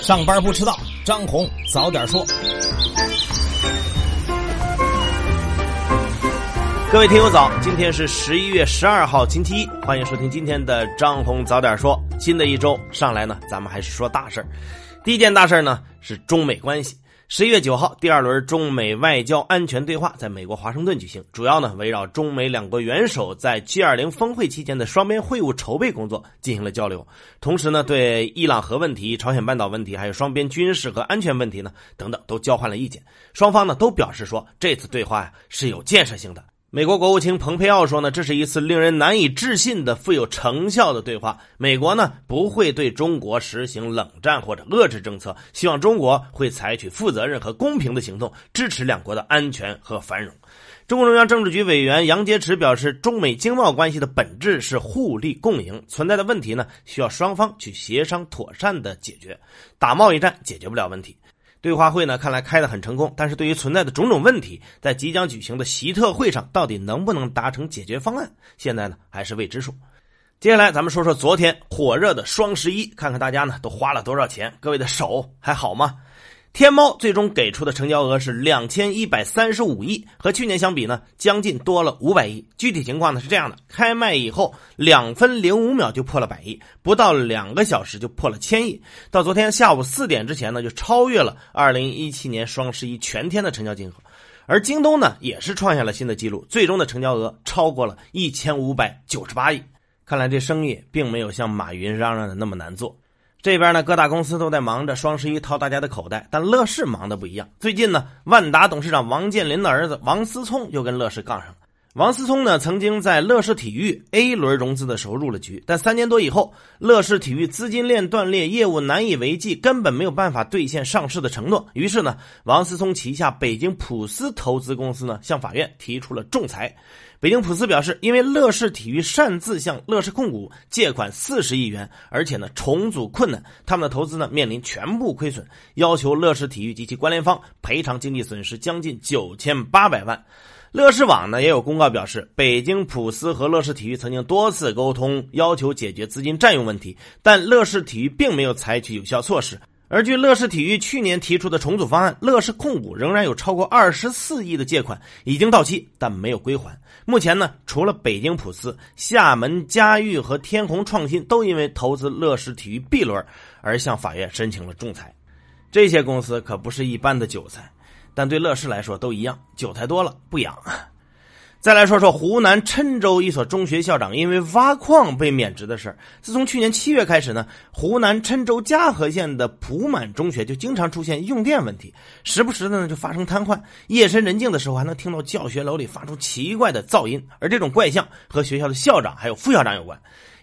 上班不迟到，张红早点说。各位听友早，今天是十一月十二号星期一，欢迎收听今天的张红早点说。新的一周上来呢，咱们还是说大事第一件大事呢是中美关系。十一月九号，第二轮中美外交安全对话在美国华盛顿举行，主要呢围绕中美两国元首在 G 二零峰会期间的双边会晤筹备工作进行了交流，同时呢对伊朗核问题、朝鲜半岛问题，还有双边军事和安全问题呢等等都交换了意见。双方呢都表示说，这次对话呀是有建设性的。美国国务卿蓬佩奥说呢，这是一次令人难以置信的富有成效的对话。美国呢不会对中国实行冷战或者遏制政策，希望中国会采取负责任和公平的行动，支持两国的安全和繁荣。中共中央政治局委员杨洁篪表示，中美经贸关系的本质是互利共赢，存在的问题呢需要双方去协商妥善的解决，打贸易战解决不了问题。对话会呢，看来开得很成功，但是对于存在的种种问题，在即将举行的习特会上，到底能不能达成解决方案，现在呢还是未知数。接下来咱们说说昨天火热的双十一，看看大家呢都花了多少钱，各位的手还好吗？天猫最终给出的成交额是两千一百三十五亿，和去年相比呢，将近多了五百亿。具体情况呢是这样的：开卖以后两分零五秒就破了百亿，不到两个小时就破了千亿。到昨天下午四点之前呢，就超越了二零一七年双十一全天的成交金额。而京东呢，也是创下了新的记录，最终的成交额超过了一千五百九十八亿。看来这生意并没有像马云嚷嚷的那么难做。这边呢，各大公司都在忙着双十一掏大家的口袋，但乐视忙的不一样。最近呢，万达董事长王健林的儿子王思聪又跟乐视杠上了。王思聪呢，曾经在乐视体育 A 轮融资的时候入了局，但三年多以后，乐视体育资金链断裂，业务难以为继，根本没有办法兑现上市的承诺。于是呢，王思聪旗下北京普斯投资公司呢，向法院提出了仲裁。北京普斯表示，因为乐视体育擅自向乐视控股借款四十亿元，而且呢重组困难，他们的投资呢面临全部亏损，要求乐视体育及其关联方赔偿经济损失将近九千八百万。乐视网呢也有公告表示，北京普斯和乐视体育曾经多次沟通，要求解决资金占用问题，但乐视体育并没有采取有效措施。而据乐视体育去年提出的重组方案，乐视控股仍然有超过二十四亿的借款已经到期，但没有归还。目前呢，除了北京普斯、厦门嘉裕和天虹创新都因为投资乐视体育 B 轮而向法院申请了仲裁。这些公司可不是一般的韭菜，但对乐视来说都一样，韭菜多了不痒。再来说说湖南郴州一所中学校长因为挖矿被免职的事自从去年七月开始呢，湖南郴州嘉禾县的普满中学就经常出现用电问题，时不时的呢就发生瘫痪，夜深人静的时候还能听到教学楼里发出奇怪的噪音，而这种怪象和学校的校长还有副校长有关。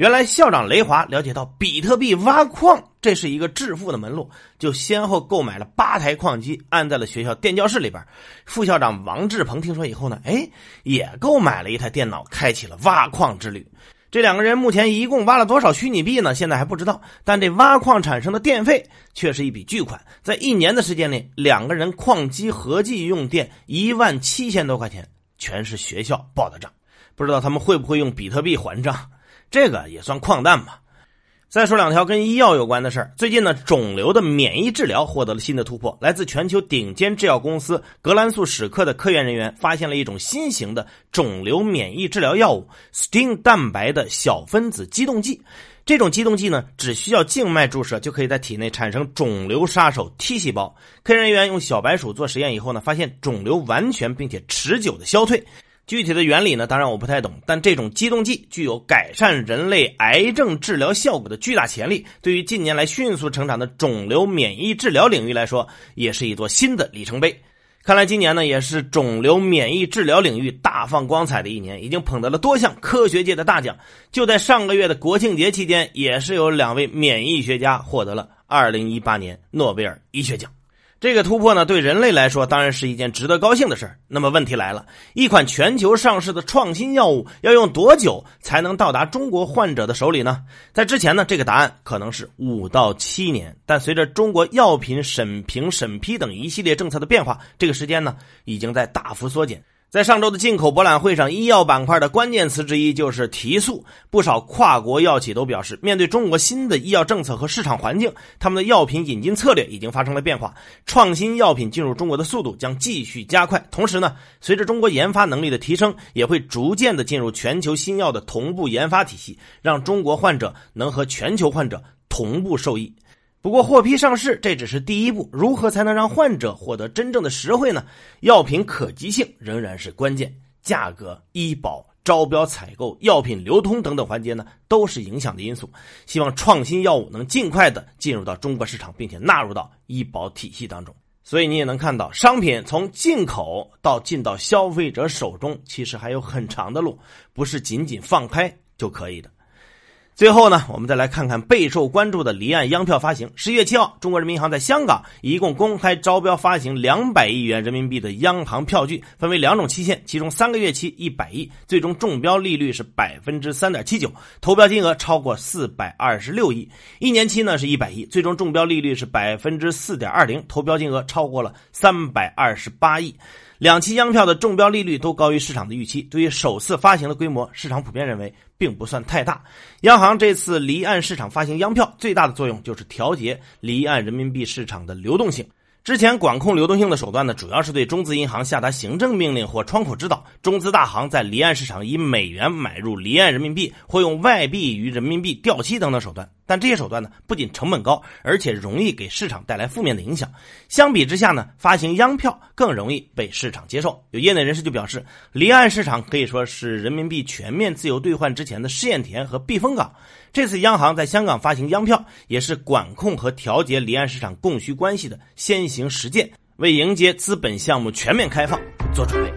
原来校长雷华了解到比特币挖矿这是一个致富的门路，就先后购买了八台矿机，安在了学校电教室里边。副校长王志鹏听说以后呢，哎，也购买了一台电脑，开启了挖矿之旅。这两个人目前一共挖了多少虚拟币呢？现在还不知道，但这挖矿产生的电费却是一笔巨款。在一年的时间里，两个人矿机合计用电一万七千多块钱，全是学校报的账。不知道他们会不会用比特币还账？这个也算矿难吧。再说两条跟医药有关的事儿。最近呢，肿瘤的免疫治疗获得了新的突破。来自全球顶尖制药公司格兰素史克的科研人员发现了一种新型的肿瘤免疫治疗药物 ——STING 蛋白的小分子激动剂。这种激动剂呢，只需要静脉注射，就可以在体内产生肿瘤杀手 T 细胞。科研人员用小白鼠做实验以后呢，发现肿瘤完全并且持久的消退。具体的原理呢，当然我不太懂，但这种激动剂具有改善人类癌症治疗效果的巨大潜力，对于近年来迅速成长的肿瘤免疫治疗领域来说，也是一座新的里程碑。看来今年呢，也是肿瘤免疫治疗领域大放光彩的一年，已经捧得了多项科学界的大奖。就在上个月的国庆节期间，也是有两位免疫学家获得了2018年诺贝尔医学奖。这个突破呢，对人类来说当然是一件值得高兴的事那么问题来了，一款全球上市的创新药物要用多久才能到达中国患者的手里呢？在之前呢，这个答案可能是五到七年，但随着中国药品审评、审批等一系列政策的变化，这个时间呢已经在大幅缩减。在上周的进口博览会上，医药板块的关键词之一就是提速。不少跨国药企都表示，面对中国新的医药政策和市场环境，他们的药品引进策略已经发生了变化，创新药品进入中国的速度将继续加快。同时呢，随着中国研发能力的提升，也会逐渐的进入全球新药的同步研发体系，让中国患者能和全球患者同步受益。不过获批上市这只是第一步，如何才能让患者获得真正的实惠呢？药品可及性仍然是关键，价格、医保、招标采购、药品流通等等环节呢，都是影响的因素。希望创新药物能尽快的进入到中国市场，并且纳入到医保体系当中。所以你也能看到，商品从进口到进到消费者手中，其实还有很长的路，不是仅仅放开就可以的。最后呢，我们再来看看备受关注的离岸央票发行。十一月七号，中国人民银行在香港一共公开招标发行两百亿元人民币的央行票据，分为两种期限，其中三个月期一百亿，最终中标利率是百分之三点七九，投标金额超过四百二十六亿；一年期呢是一百亿，最终中标利率是百分之四点二零，投标金额超过了三百二十八亿。两期央票的中标利率都高于市场的预期，对于首次发行的规模，市场普遍认为并不算太大。央行这次离岸市场发行央票，最大的作用就是调节离岸人民币市场的流动性。之前管控流动性的手段呢，主要是对中资银行下达行政命令或窗口指导，中资大行在离岸市场以美元买入离岸人民币，或用外币与人民币掉期等等手段。但这些手段呢，不仅成本高，而且容易给市场带来负面的影响。相比之下呢，发行央票更容易被市场接受。有业内人士就表示，离岸市场可以说是人民币全面自由兑换之前的试验田和避风港。这次央行在香港发行央票，也是管控和调节离岸市场供需关系的先行实践，为迎接资本项目全面开放做准备。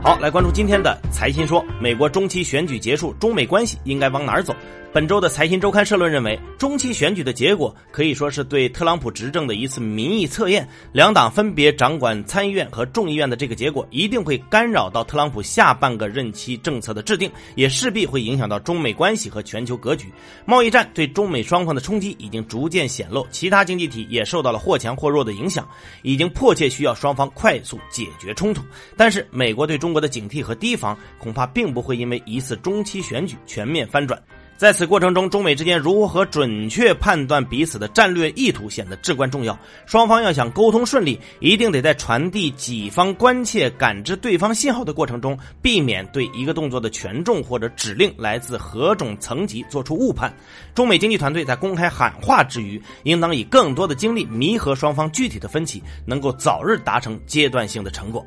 好，来关注今天的财新说：美国中期选举结束，中美关系应该往哪儿走？本周的财新周刊社论认为，中期选举的结果可以说是对特朗普执政的一次民意测验。两党分别掌管参议院和众议院的这个结果，一定会干扰到特朗普下半个任期政策的制定，也势必会影响到中美关系和全球格局。贸易战对中美双方的冲击已经逐渐显露，其他经济体也受到了或强或弱的影响，已经迫切需要双方快速解决冲突。但是，美国对中国的警惕和提防，恐怕并不会因为一次中期选举全面翻转。在此过程中，中美之间如何准确判断彼此的战略意图显得至关重要。双方要想沟通顺利，一定得在传递己方关切、感知对方信号的过程中，避免对一个动作的权重或者指令来自何种层级做出误判。中美经济团队在公开喊话之余，应当以更多的精力弥合双方具体的分歧，能够早日达成阶段性的成果。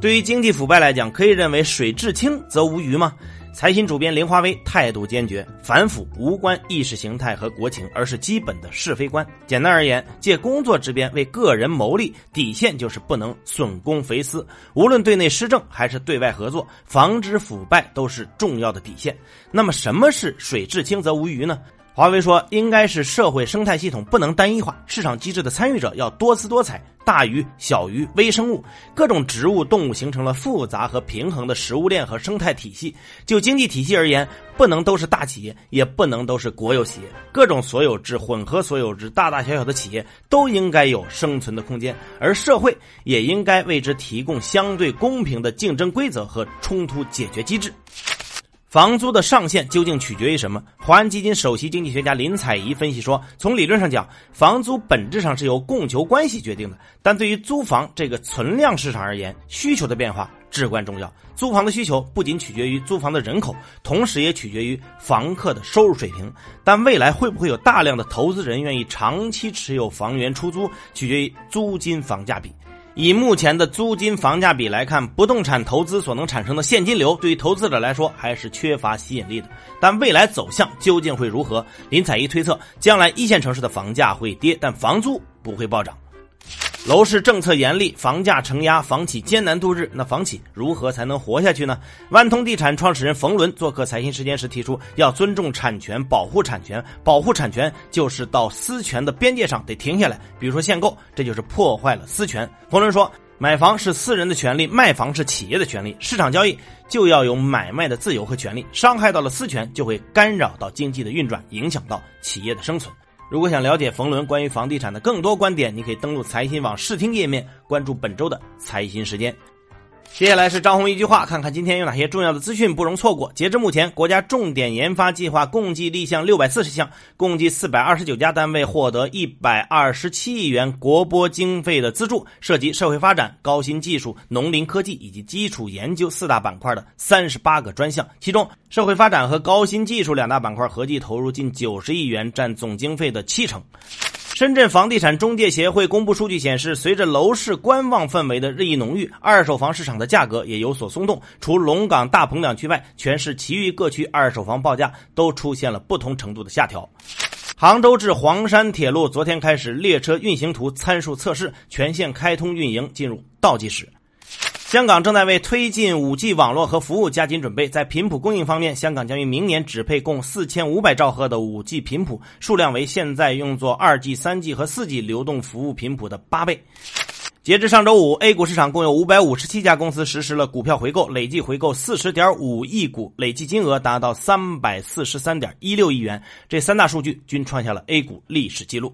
对于经济腐败来讲，可以认为水至清则无鱼吗？财新主编林华威态度坚决，反腐无关意识形态和国情，而是基本的是非观。简单而言，借工作之便为个人谋利，底线就是不能损公肥私。无论对内施政还是对外合作，防止腐败都是重要的底线。那么，什么是水至清则无鱼呢？华为说，应该是社会生态系统不能单一化，市场机制的参与者要多姿多彩，大鱼、小鱼、微生物，各种植物、动物形成了复杂和平衡的食物链和生态体系。就经济体系而言，不能都是大企业，也不能都是国有企业，各种所有制、混合所有制、大大小小的企业都应该有生存的空间，而社会也应该为之提供相对公平的竞争规则和冲突解决机制。房租的上限究竟取决于什么？华安基金首席经济学家林采宜分析说，从理论上讲，房租本质上是由供求关系决定的。但对于租房这个存量市场而言，需求的变化至关重要。租房的需求不仅取决于租房的人口，同时也取决于房客的收入水平。但未来会不会有大量的投资人愿意长期持有房源出租，取决于租金房价比。以目前的租金房价比来看，不动产投资所能产生的现金流，对于投资者来说还是缺乏吸引力的。但未来走向究竟会如何？林采宜推测，将来一线城市的房价会跌，但房租不会暴涨。楼市政策严厉，房价承压，房企艰难度日。那房企如何才能活下去呢？万通地产创始人冯仑做客财新时间时提出，要尊重产权，保护产权。保护产权就是到私权的边界上得停下来。比如说限购，这就是破坏了私权。冯仑说，买房是私人的权利，卖房是企业的权利。市场交易就要有买卖的自由和权利，伤害到了私权，就会干扰到经济的运转，影响到企业的生存。如果想了解冯仑关于房地产的更多观点，你可以登录财新网视听页面，关注本周的财新时间。接下来是张红一句话，看看今天有哪些重要的资讯不容错过。截至目前，国家重点研发计划共计立项六百四十项，共计四百二十九家单位获得一百二十七亿元国拨经费的资助，涉及社会发展、高新技术、农林科技以及基础研究四大板块的三十八个专项，其中社会发展和高新技术两大板块合计投入近九十亿元，占总经费的七成。深圳房地产中介协会公布数据显示，随着楼市观望氛围的日益浓郁，二手房市场的价格也有所松动。除龙岗大鹏两区外，全市其余各区二手房报价都出现了不同程度的下调。杭州至黄山铁路昨天开始列车运行图参数测试，全线开通运营进入倒计时。香港正在为推进 5G 网络和服务加紧准备。在频谱供应方面，香港将于明年只配共4500兆赫的 5G 频谱，数量为现在用作 2G、3G 和 4G 流动服务频谱的八倍。截至上周五，A 股市场共有557家公司实施了股票回购，累计回购40.5亿股，累计金额达到343.16亿元。这三大数据均创下了 A 股历史记录。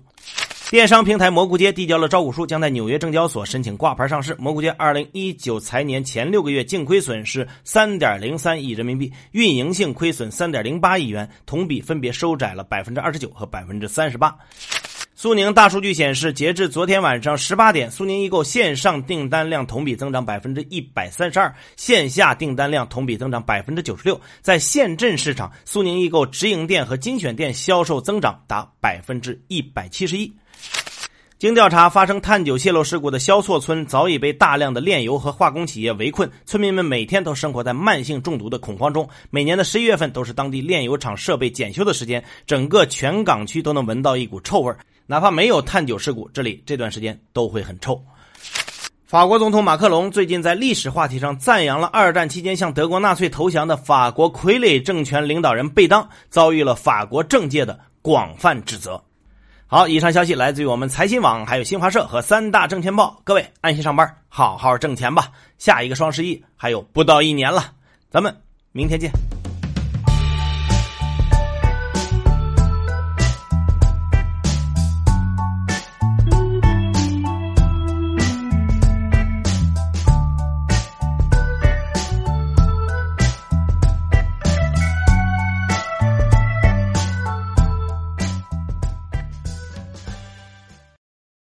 电商平台蘑菇街递交了招股书，将在纽约证交所申请挂牌上市。蘑菇街二零一九财年前六个月净亏损是三点零三亿人民币，运营性亏损三点零八亿元，同比分别收窄了百分之二十九和百分之三十八。苏宁大数据显示，截至昨天晚上十八点，苏宁易购线上订单量同比增长百分之一百三十二，线下订单量同比增长百分之九十六。在县镇市场，苏宁易购直营店和精选店销售增长达百分之一百七十一。经调查，发生碳九泄漏事故的萧厝村早已被大量的炼油和化工企业围困，村民们每天都生活在慢性中毒的恐慌中。每年的十一月份都是当地炼油厂设备检修的时间，整个全港区都能闻到一股臭味儿哪怕没有碳九事故，这里这段时间都会很臭。法国总统马克龙最近在历史话题上赞扬了二战期间向德国纳粹投降的法国傀儡政权领导人贝当，遭遇了法国政界的广泛指责。好，以上消息来自于我们财新网，还有新华社和三大证券报。各位安心上班，好好挣钱吧。下一个双十一还有不到一年了，咱们明天见。